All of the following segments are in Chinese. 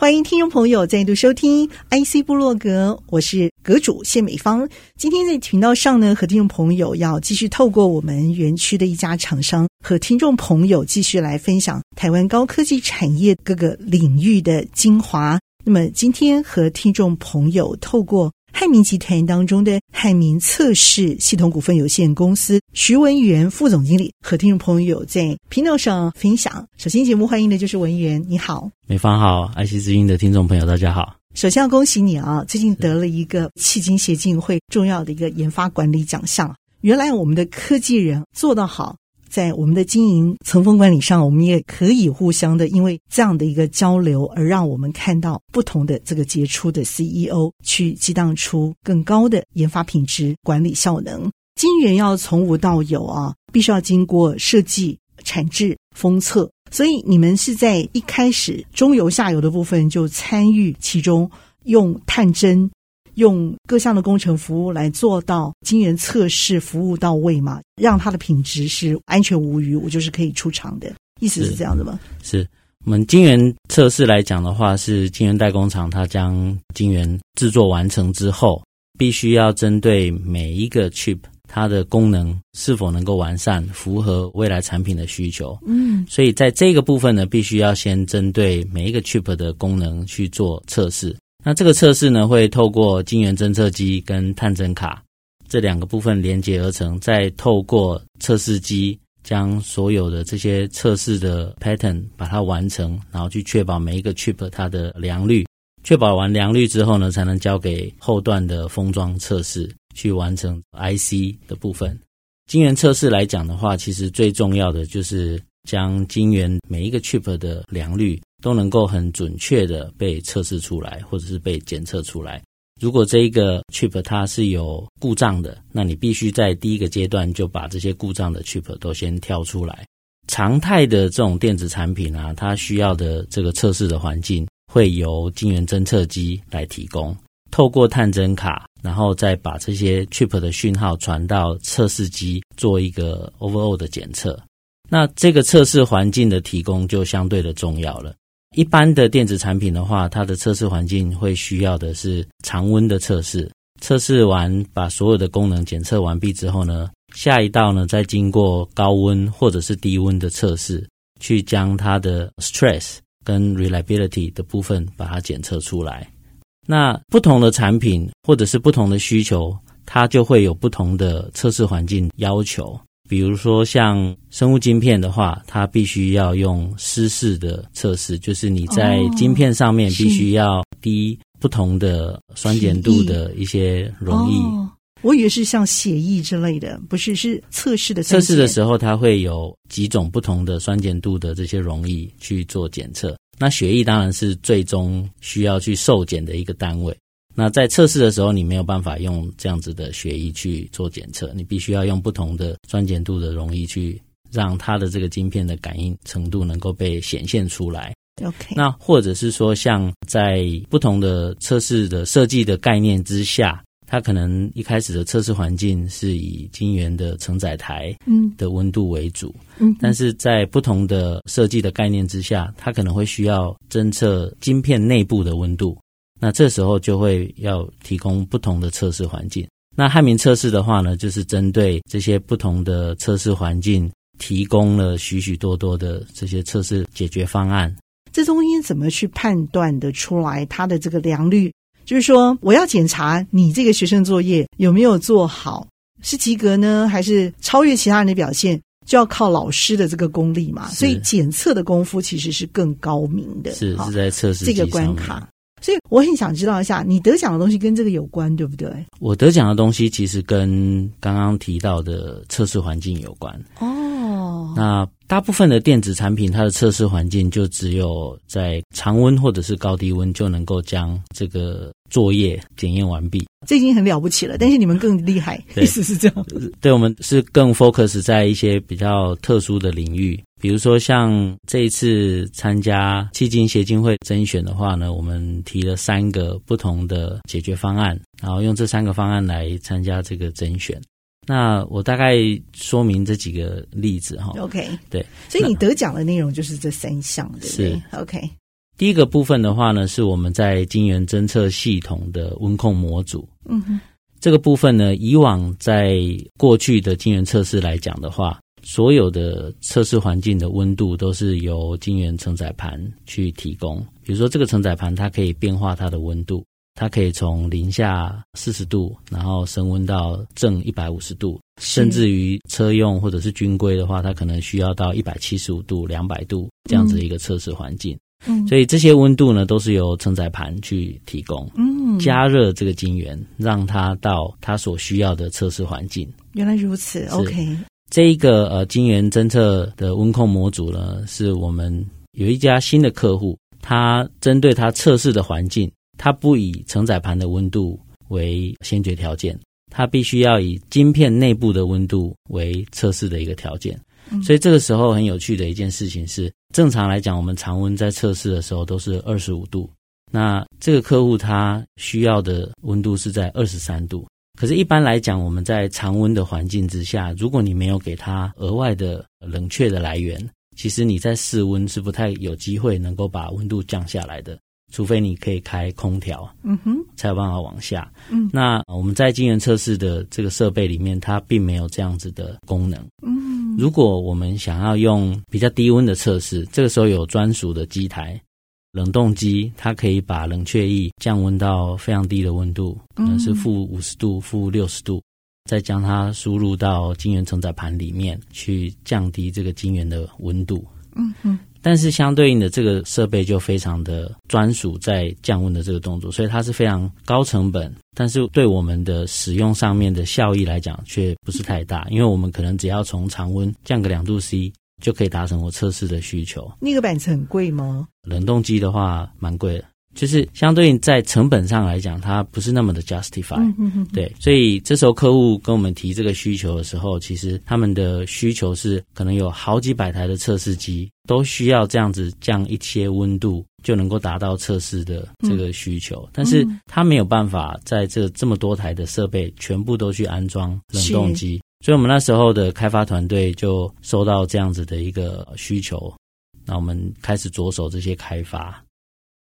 欢迎听众朋友再度收听 IC 部落格，我是阁主谢美芳。今天在频道上呢，和听众朋友要继续透过我们园区的一家厂商，和听众朋友继续来分享台湾高科技产业各个领域的精华。那么今天和听众朋友透过。汉明集团当中的汉明测试系统股份有限公司徐文元副总经理和听众朋友在频道上分享。首先，节目欢迎的就是文元，你好，美方好爱惜之音的听众朋友大家好。首先要恭喜你啊，最近得了一个迄今协进会重要的一个研发管理奖项。原来我们的科技人做得好。在我们的经营层峰管理上，我们也可以互相的，因为这样的一个交流，而让我们看到不同的这个杰出的 CEO 去激荡出更高的研发品质、管理效能。金源要从无到有啊，必须要经过设计、产制、封测，所以你们是在一开始中游、下游的部分就参与其中，用探针。用各项的工程服务来做到晶圆测试服务到位嘛，让它的品质是安全无虞，我就是可以出厂的，意思是这样的吗？是，是我们晶圆测试来讲的话，是晶圆代工厂它将晶圆制作完成之后，必须要针对每一个 chip 它的功能是否能够完善，符合未来产品的需求。嗯，所以在这个部分呢，必须要先针对每一个 chip 的功能去做测试。那这个测试呢，会透过晶圆侦测机跟探针卡这两个部分连接而成，再透过测试机将所有的这些测试的 pattern 把它完成，然后去确保每一个 chip 它的良率。确保完良率之后呢，才能交给后段的封装测试去完成 IC 的部分。晶圆测试来讲的话，其实最重要的就是将晶圆每一个 chip 的良率。都能够很准确的被测试出来，或者是被检测出来。如果这一个 chip 它是有故障的，那你必须在第一个阶段就把这些故障的 chip 都先挑出来。常态的这种电子产品啊，它需要的这个测试的环境会由晶圆侦测机来提供，透过探针卡，然后再把这些 chip 的讯号传到测试机做一个 overall 的检测。那这个测试环境的提供就相对的重要了。一般的电子产品的话，它的测试环境会需要的是常温的测试。测试完，把所有的功能检测完毕之后呢，下一道呢，再经过高温或者是低温的测试，去将它的 stress 跟 reliability 的部分把它检测出来。那不同的产品或者是不同的需求，它就会有不同的测试环境要求。比如说，像生物晶片的话，它必须要用湿式的测试，就是你在晶片上面必须要滴不同的酸碱度的一些溶液。哦，我以为是像血液之类的，不是，是测试的。测试的时候，它会有几种不同的酸碱度的这些溶液去做检测。那血液当然是最终需要去受检的一个单位。那在测试的时候，你没有办法用这样子的血液去做检测，你必须要用不同的酸碱度的溶液去让它的这个晶片的感应程度能够被显现出来。OK，那或者是说，像在不同的测试的设计的概念之下，它可能一开始的测试环境是以晶圆的承载台嗯的温度为主，嗯，但是在不同的设计的概念之下，它可能会需要侦测晶片内部的温度。那这时候就会要提供不同的测试环境。那汉明测试的话呢，就是针对这些不同的测试环境，提供了许许多多的这些测试解决方案。这中间怎么去判断的出来它的这个良率？就是说，我要检查你这个学生作业有没有做好，是及格呢，还是超越其他人的表现，就要靠老师的这个功力嘛。所以检测的功夫其实是更高明的。是是在测试这个关卡。所以我很想知道一下，你得奖的东西跟这个有关，对不对？我得奖的东西其实跟刚刚提到的测试环境有关。哦，那大部分的电子产品，它的测试环境就只有在常温或者是高低温就能够将这个作业检验完毕。这已经很了不起了，但是你们更厉害，意思是这样？对，我们是更 focus 在一些比较特殊的领域，比如说像这一次参加基金协进会甄选的话呢，我们提了三个不同的解决方案，然后用这三个方案来参加这个甄选。那我大概说明这几个例子哈。OK，对，所以你得奖的内容就是这三项，对不对？是 OK。第一个部分的话呢，是我们在晶圆侦测系统的温控模组。嗯哼，这个部分呢，以往在过去的晶圆测试来讲的话，所有的测试环境的温度都是由晶圆承载盘去提供。比如说，这个承载盘它可以变化它的温度。它可以从零下四十度，然后升温到正一百五十度，甚至于车用或者是军规的话，它可能需要到一百七十五度、两百度这样子的一个测试环境。嗯，所以这些温度呢，都是由承载盘去提供。嗯，加热这个晶圆，让它到它所需要的测试环境。原来如此，OK。这一个呃晶圆侦测的温控模组呢，是我们有一家新的客户，他针对他测试的环境。它不以承载盘的温度为先决条件，它必须要以晶片内部的温度为测试的一个条件。嗯。所以这个时候很有趣的一件事情是，正常来讲，我们常温在测试的时候都是二十五度，那这个客户他需要的温度是在二十三度。可是，一般来讲，我们在常温的环境之下，如果你没有给它额外的冷却的来源，其实你在室温是不太有机会能够把温度降下来的。除非你可以开空调，嗯哼，才有办法往下。嗯，那我们在晶圆测试的这个设备里面，它并没有这样子的功能。嗯，如果我们想要用比较低温的测试，这个时候有专属的机台，冷冻机，它可以把冷却液降温到非常低的温度，可能是负五十度、负六十度，再将它输入到晶圆承载盘里面去降低这个晶圆的温度。嗯哼。但是相对应的，这个设备就非常的专属在降温的这个动作，所以它是非常高成本，但是对我们的使用上面的效益来讲，却不是太大，因为我们可能只要从常温降个两度 C 就可以达成我测试的需求。那个板子很贵吗？冷冻机的话，蛮贵的。就是相对应在成本上来讲，它不是那么的 justify，嗯哼哼。对，所以这时候客户跟我们提这个需求的时候，其实他们的需求是可能有好几百台的测试机都需要这样子降一些温度，就能够达到测试的这个需求。嗯、但是他没有办法在这这么多台的设备全部都去安装冷冻机，所以我们那时候的开发团队就收到这样子的一个需求，那我们开始着手这些开发。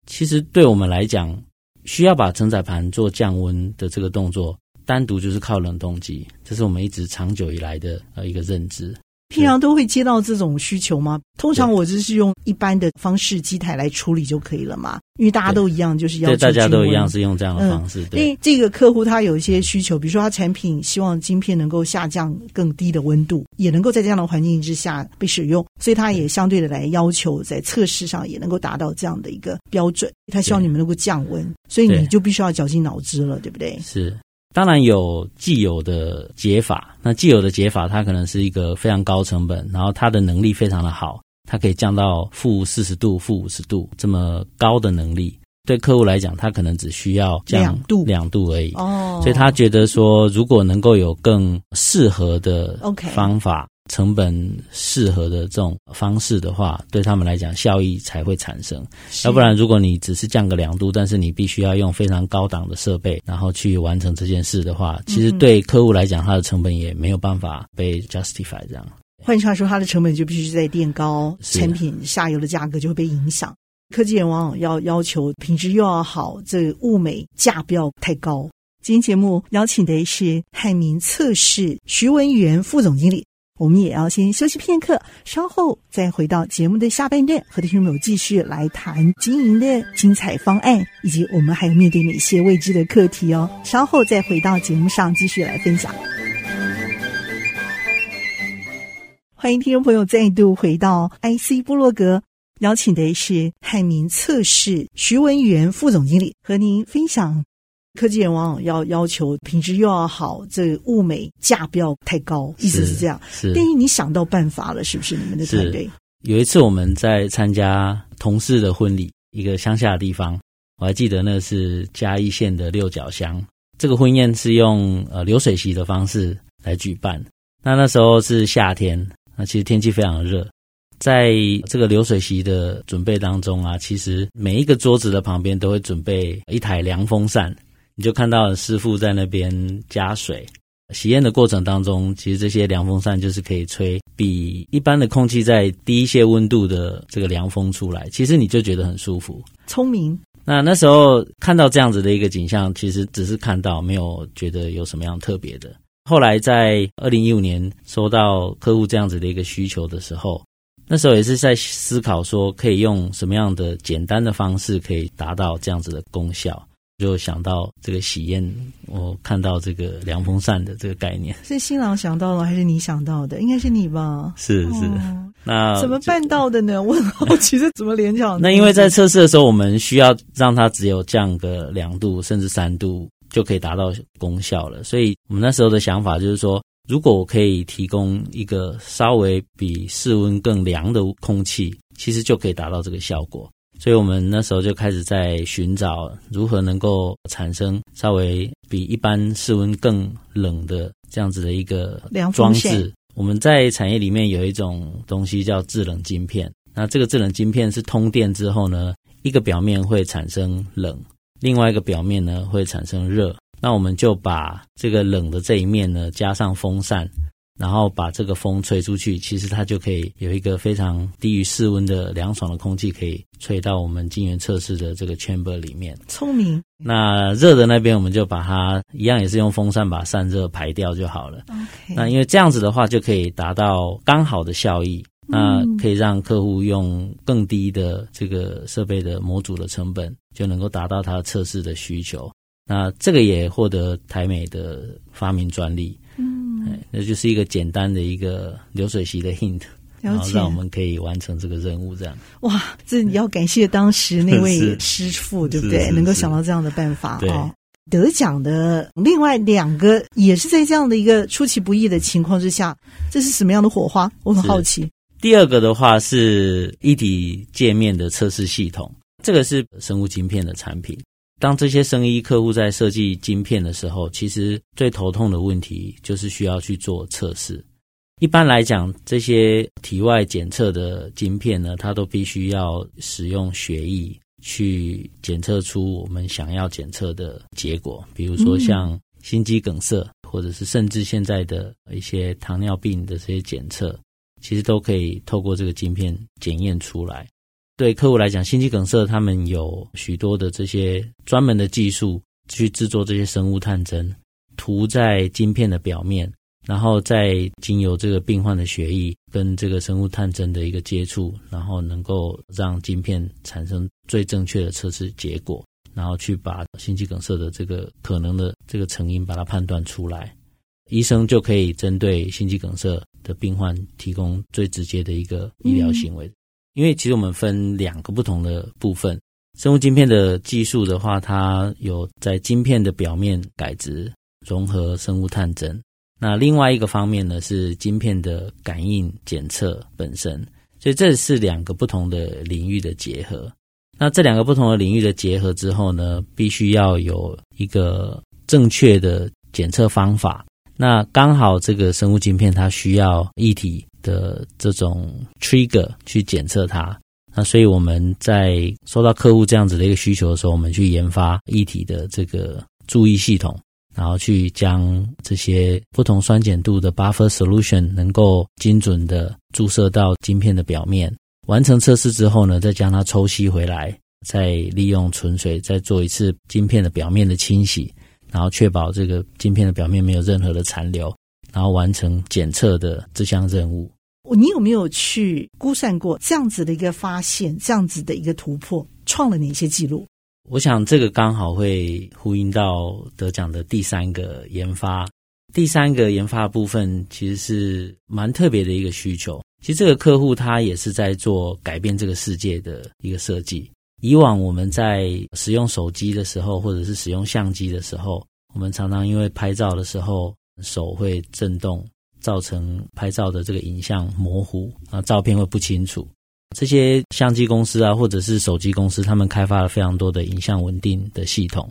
其实对我们来讲，需要把承载盘做降温的这个动作，单独就是靠冷冻机，这是我们一直长久以来的呃一个认知。平常都会接到这种需求吗？通常我就是用一般的方式机台来处理就可以了嘛，因为大家都一样，就是要求大家都一样是用这样的方式。对，因为这个客户他有一些需求，比如说他产品希望晶片能够下降更低的温度，也能够在这样的环境之下被使用，所以他也相对的来要求在测试上也能够达到这样的一个标准。他希望你们能够降温，所以你就必须要绞尽脑汁了，对不对？是。当然有既有的解法，那既有的解法，它可能是一个非常高成本，然后它的能力非常的好，它可以降到负四十度、负五十度这么高的能力。对客户来讲，他可能只需要降两度两度而已。哦，所以他觉得说，如果能够有更适合的方法。成本适合的这种方式的话，对他们来讲效益才会产生。要不然，如果你只是降个两度，但是你必须要用非常高档的设备，然后去完成这件事的话，其实对客户来讲，它的成本也没有办法被 justify 这样。换句话说，它的成本就必须在垫高，产品下游的价格就会被影响。科技人往往要要求品质又要好，这物美价不要太高。今天节目邀请的是汉明测试徐文元副总经理。我们也要先休息片刻，稍后再回到节目的下半段，和听众朋友继续来谈经营的精彩方案，以及我们还有面对哪些未知的课题哦。稍后再回到节目上继续来分享。欢迎听众朋友再度回到 IC 部落格，邀请的是汉明测试徐文源副总经理，和您分享科技人往往要要求品质又要好，这个物美价不要太高，意思是这样。是，但是你想到办法了，是不是？你们的团队有一次我们在参加同事的婚礼，一个乡下的地方，我还记得那是嘉义县的六角乡。这个婚宴是用呃流水席的方式来举办。那那时候是夏天，那其实天气非常的热。在这个流水席的准备当中啊，其实每一个桌子的旁边都会准备一台凉风扇，你就看到师傅在那边加水。洗烟的过程当中，其实这些凉风扇就是可以吹比一般的空气再低一些温度的这个凉风出来，其实你就觉得很舒服。聪明。那那时候看到这样子的一个景象，其实只是看到，没有觉得有什么样特别的。后来在二零一五年收到客户这样子的一个需求的时候。那时候也是在思考说，可以用什么样的简单的方式可以达到这样子的功效，就想到这个喜宴，我看到这个凉风扇的这个概念。是新郎想到了，还是你想到的？应该是你吧？是是。哦、那怎么办到的呢？我很好奇，这怎么联想？那因为在测试的时候，我们需要让它只有降个两度甚至三度，就可以达到功效了。所以我们那时候的想法就是说。如果我可以提供一个稍微比室温更凉的空气，其实就可以达到这个效果。所以我们那时候就开始在寻找如何能够产生稍微比一般室温更冷的这样子的一个装置。我们在产业里面有一种东西叫制冷晶片，那这个制冷晶片是通电之后呢，一个表面会产生冷，另外一个表面呢会产生热。那我们就把这个冷的这一面呢，加上风扇，然后把这个风吹出去，其实它就可以有一个非常低于室温的凉爽的空气，可以吹到我们晶圆测试的这个 chamber 里面。聪明。那热的那边，我们就把它一样，也是用风扇把散热排掉就好了。OK。那因为这样子的话，就可以达到刚好的效益，那可以让客户用更低的这个设备的模组的成本，就能够达到他测试的需求。那这个也获得台美的发明专利，嗯，那就是一个简单的一个流水席的 hint，然后让我们可以完成这个任务。这样，哇，这你要感谢当时那位师傅，对不对？能够想到这样的办法哦。得奖的另外两个也是在这样的一个出其不意的情况之下，这是什么样的火花？我很好奇。第二个的话是一体界面的测试系统，这个是生物晶片的产品。当这些生医客户在设计晶片的时候，其实最头痛的问题就是需要去做测试。一般来讲，这些体外检测的晶片呢，它都必须要使用血液去检测出我们想要检测的结果。比如说像心肌梗塞，或者是甚至现在的一些糖尿病的这些检测，其实都可以透过这个晶片检验出来。对客户来讲，心肌梗塞他们有许多的这些专门的技术去制作这些生物探针，涂在晶片的表面，然后再经由这个病患的血液跟这个生物探针的一个接触，然后能够让晶片产生最正确的测试结果，然后去把心肌梗塞的这个可能的这个成因把它判断出来，医生就可以针对心肌梗塞的病患提供最直接的一个医疗行为。因为其实我们分两个不同的部分，生物晶片的技术的话，它有在晶片的表面改质融合生物探针。那另外一个方面呢，是晶片的感应检测本身。所以这是两个不同的领域的结合。那这两个不同的领域的结合之后呢，必须要有一个正确的检测方法。那刚好这个生物晶片它需要一体的这种 trigger 去检测它，那所以我们在收到客户这样子的一个需求的时候，我们去研发一体的这个注意系统，然后去将这些不同酸碱度的 buffer solution 能够精准的注射到晶片的表面，完成测试之后呢，再将它抽吸回来，再利用纯水再做一次晶片的表面的清洗，然后确保这个晶片的表面没有任何的残留。然后完成检测的这项任务。你有没有去估算过这样子的一个发现，这样子的一个突破，创了哪些记录？我想这个刚好会呼应到得奖的第三个研发。第三个研发的部分其实是蛮特别的一个需求。其实这个客户他也是在做改变这个世界的一个设计。以往我们在使用手机的时候，或者是使用相机的时候，我们常常因为拍照的时候手会震动，造成拍照的这个影像模糊，啊，照片会不清楚。这些相机公司啊，或者是手机公司，他们开发了非常多的影像稳定的系统。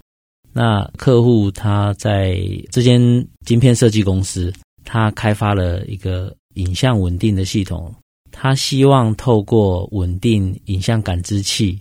那客户他在这间晶片设计公司，他开发了一个影像稳定的系统，他希望透过稳定影像感知器。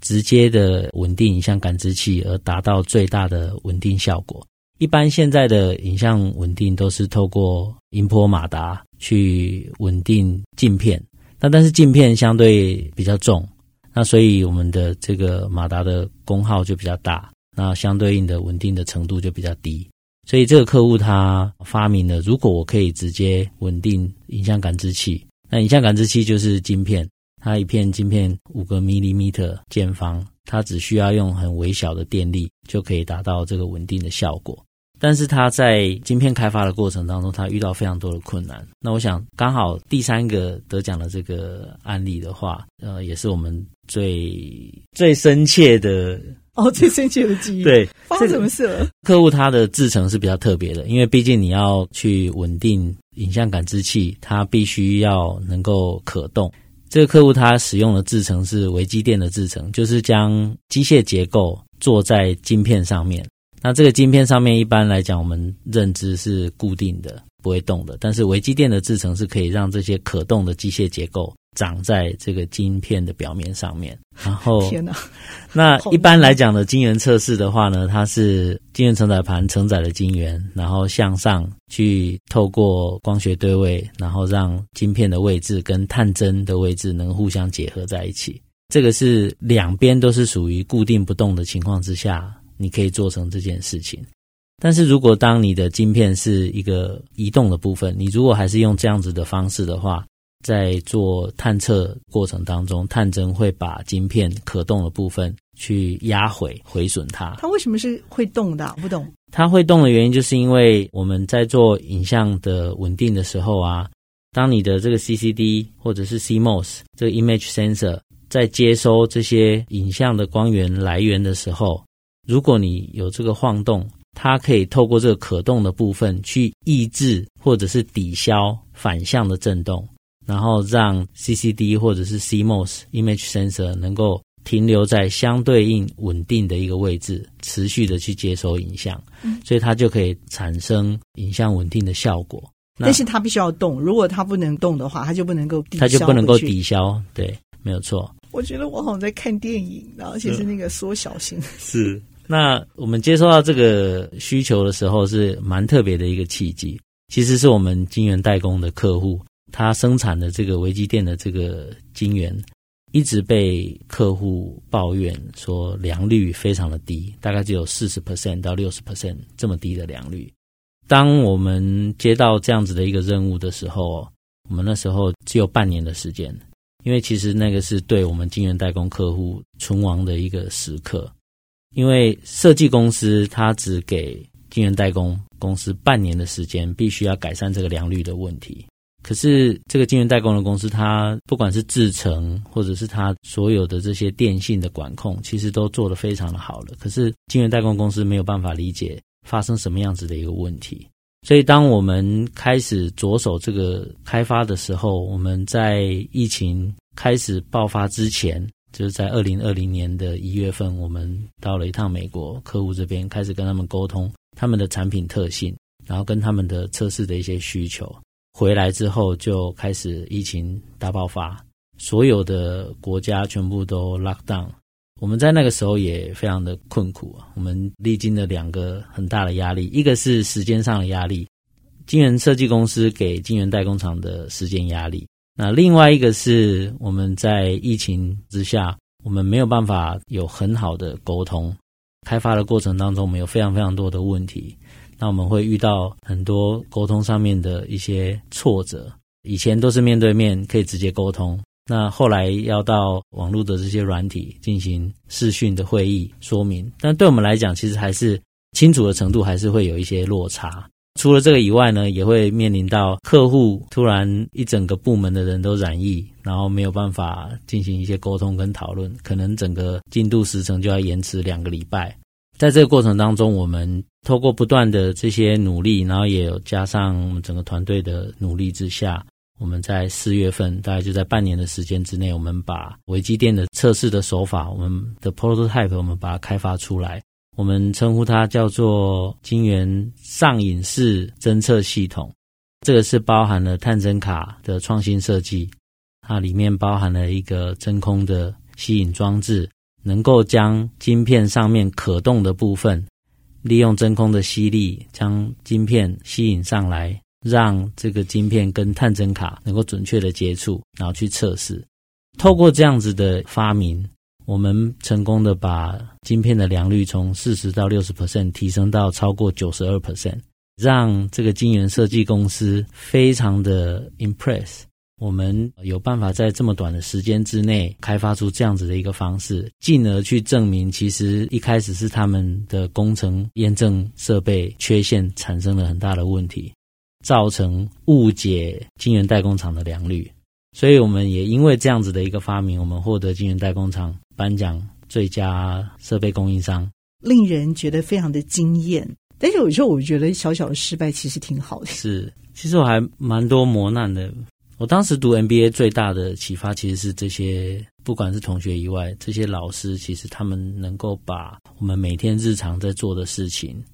直接的稳定影像感知器，而达到最大的稳定效果。一般现在的影像稳定都是透过音波马达去稳定镜片，那但是镜片相对比较重，那所以我们的这个马达的功耗就比较大，那相对应的稳定的程度就比较低。所以这个客户他发明了，如果我可以直接稳定影像感知器，那影像感知器就是晶片。它一片晶片五个 millimeter 见方，它只需要用很微小的电力就可以达到这个稳定的效果。但是它在晶片开发的过程当中，它遇到非常多的困难。那我想，刚好第三个得奖的这个案例的话，呃，也是我们最最深切的哦，最深切的记忆。对，发生什么事了？客户他的制程是比较特别的，因为毕竟你要去稳定影像感知器，它必须要能够可动。这个客户他使用的制程是微机电的制程，就是将机械结构做在晶片上面。那这个晶片上面一般来讲，我们认知是固定的，不会动的。但是微机电的制程是可以让这些可动的机械结构长在这个晶片的表面上面。然后，天哪！那一般来讲的晶圆测试的话呢，它是晶圆承载盘承载了晶圆，然后向上去透过光学对位，然后让晶片的位置跟探针的位置能互相结合在一起。这个是两边都是属于固定不动的情况之下。你可以做成这件事情，但是如果当你的晶片是一个移动的部分，你如果还是用这样子的方式的话，在做探测过程当中，探针会把晶片可动的部分去压毁、毁损它。它为什么是会动的？不懂。它会动的原因就是因为我们在做影像的稳定的时候啊，当你的这个 CCD 或者是 CMOS 这个 image sensor 在接收这些影像的光源来源的时候。如果你有这个晃动，它可以透过这个可动的部分去抑制或者是抵消反向的震动，然后让 CCD 或者是 CMOS image sensor 能够停留在相对应稳定的一个位置，持续的去接收影像，嗯，所以它就可以产生影像稳定的效果。但是它必须要动，如果它不能动的话，它就不能够抵消，它就不能够抵消，对，没有错。我觉得我好像在看电影，然后且是那个缩小型，是。那我们接收到这个需求的时候，是蛮特别的一个契机。其实是我们晶圆代工的客户，他生产的这个微机电的这个晶圆，一直被客户抱怨说良率非常的低，大概只有四十 percent 到六十 percent 这么低的良率。当我们接到这样子的一个任务的时候，我们那时候只有半年的时间，因为其实那个是对我们晶圆代工客户存亡的一个时刻。因为设计公司它只给晶圆代工公司半年的时间，必须要改善这个良率的问题。可是这个晶圆代工的公司，它不管是制程，或者是它所有的这些电信的管控，其实都做得非常的好了。可是晶圆代工公司没有办法理解发生什么样子的一个问题。所以当我们开始着手这个开发的时候，我们在疫情开始爆发之前。就是在二零二零年的一月份，我们到了一趟美国客户这边，开始跟他们沟通他们的产品特性，然后跟他们的测试的一些需求。回来之后就开始疫情大爆发，所有的国家全部都 lock down。我们在那个时候也非常的困苦啊，我们历经了两个很大的压力，一个是时间上的压力，晶圆设计公司给晶圆代工厂的时间压力。那另外一个是我们在疫情之下，我们没有办法有很好的沟通。开发的过程当中，我们有非常非常多的问题。那我们会遇到很多沟通上面的一些挫折。以前都是面对面可以直接沟通，那后来要到网络的这些软体进行视讯的会议说明，但对我们来讲，其实还是清楚的程度还是会有一些落差。除了这个以外呢，也会面临到客户突然一整个部门的人都染疫，然后没有办法进行一些沟通跟讨论，可能整个进度时程就要延迟两个礼拜。在这个过程当中，我们透过不断的这些努力，然后也有加上我们整个团队的努力之下，我们在四月份，大概就在半年的时间之内，我们把微机电的测试的手法，我们的 prototype，我们把它开发出来。我们称呼它叫做晶圆上影式侦测系统，这个是包含了探针卡的创新设计，它里面包含了一个真空的吸引装置，能够将晶片上面可动的部分，利用真空的吸力将晶片吸引上来，让这个晶片跟探针卡能够准确的接触，然后去测试。透过这样子的发明。我们成功的把晶片的良率从四十到六十 percent 提升到超过九十二 percent，让这个晶圆设计公司非常的 impress。我们有办法在这么短的时间之内开发出这样子的一个方式，进而去证明，其实一开始是他们的工程验证设备缺陷产生了很大的问题，造成误解晶圆代工厂的良率。所以我们也因为这样子的一个发明，我们获得晶圆代工厂颁奖最佳设备供应商，令人觉得非常的惊艳。但是有时候我觉得小小的失败其实挺好的。是，其实我还蛮多磨难的。我当时读 MBA 最大的启发其实是这些，不管是同学以外，这些老师其实他们能够把我们每天日常在做的事情，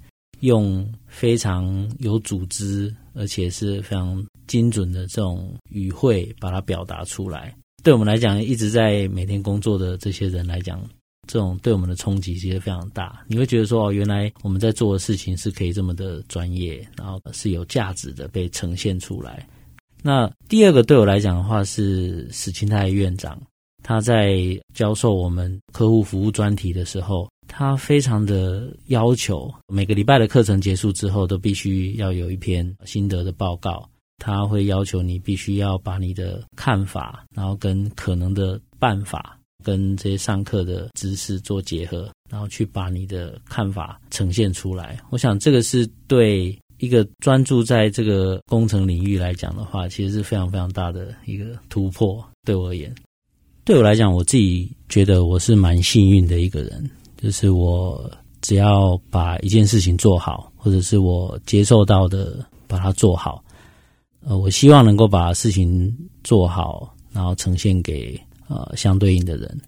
用非常有组织，而且是非常精准的这种语汇，把它表达出来。对我们来讲，一直在每天工作的这些人来讲，这种对我们的冲击其实非常大。你会觉得说，哦，原来我们在做的事情是可以这么的专业，然后是有价值的被呈现出来。那第二个对我来讲的话，是史清泰院长，他在教授我们客户服务专题的时候，他非常的要求，每个礼拜的课程结束之后，都必须要有一篇心得的报告。他会要求你必须要把你的看法，然后跟可能的办法，跟这些上课的知识做结合，然后去把你的看法呈现出来。我想这个是对一个专注在这个工程领域来讲的话，其实是非常非常大的一个突破。对我而言，对我来讲，我自己觉得我是蛮幸运的一个人，就是我只要把一件事情做好，或者是我接受到的把它做好。呃，我希望能够把事情做好，然后呈现给呃相对应的人。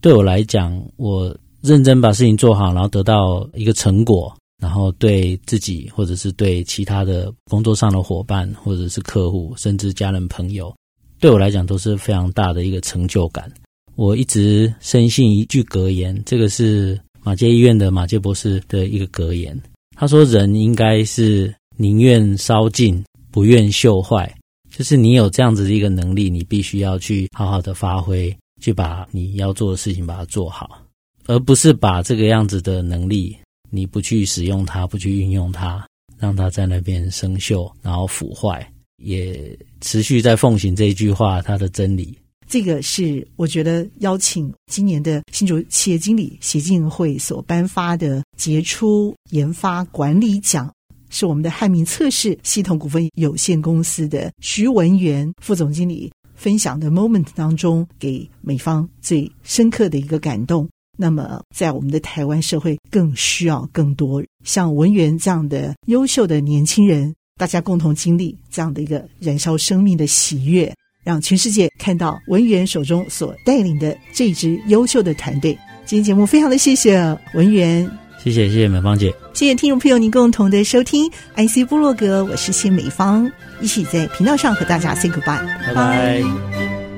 对我来讲，我认真把事情做好，然后得到一个成果，然后对自己或者是对其他的工作上的伙伴，或者是客户，甚至家人朋友，对我来讲都是非常大的一个成就感。我一直深信一句格言，这个是马偕医院的马偕博士的一个格言。他说：“人应该是宁愿烧尽。”不愿锈坏，就是你有这样子的一个能力，你必须要去好好的发挥，去把你要做的事情把它做好，而不是把这个样子的能力，你不去使用它，不去运用它，让它在那边生锈，然后腐坏，也持续在奉行这一句话，它的真理。这个是我觉得邀请今年的新竹企业经理协进会所颁发的杰出研发管理奖。是我们的汉明测试系统股份有限公司的徐文元副总经理分享的 moment 当中，给美方最深刻的一个感动。那么，在我们的台湾社会，更需要更多像文元这样的优秀的年轻人，大家共同经历这样的一个燃烧生命的喜悦，让全世界看到文元手中所带领的这支优秀的团队。今天节目非常的谢谢文元。谢谢谢谢美芳姐，谢谢听众朋友您共同的收听 IC 部落格，我是谢美芳，一起在频道上和大家 say goodbye，拜拜。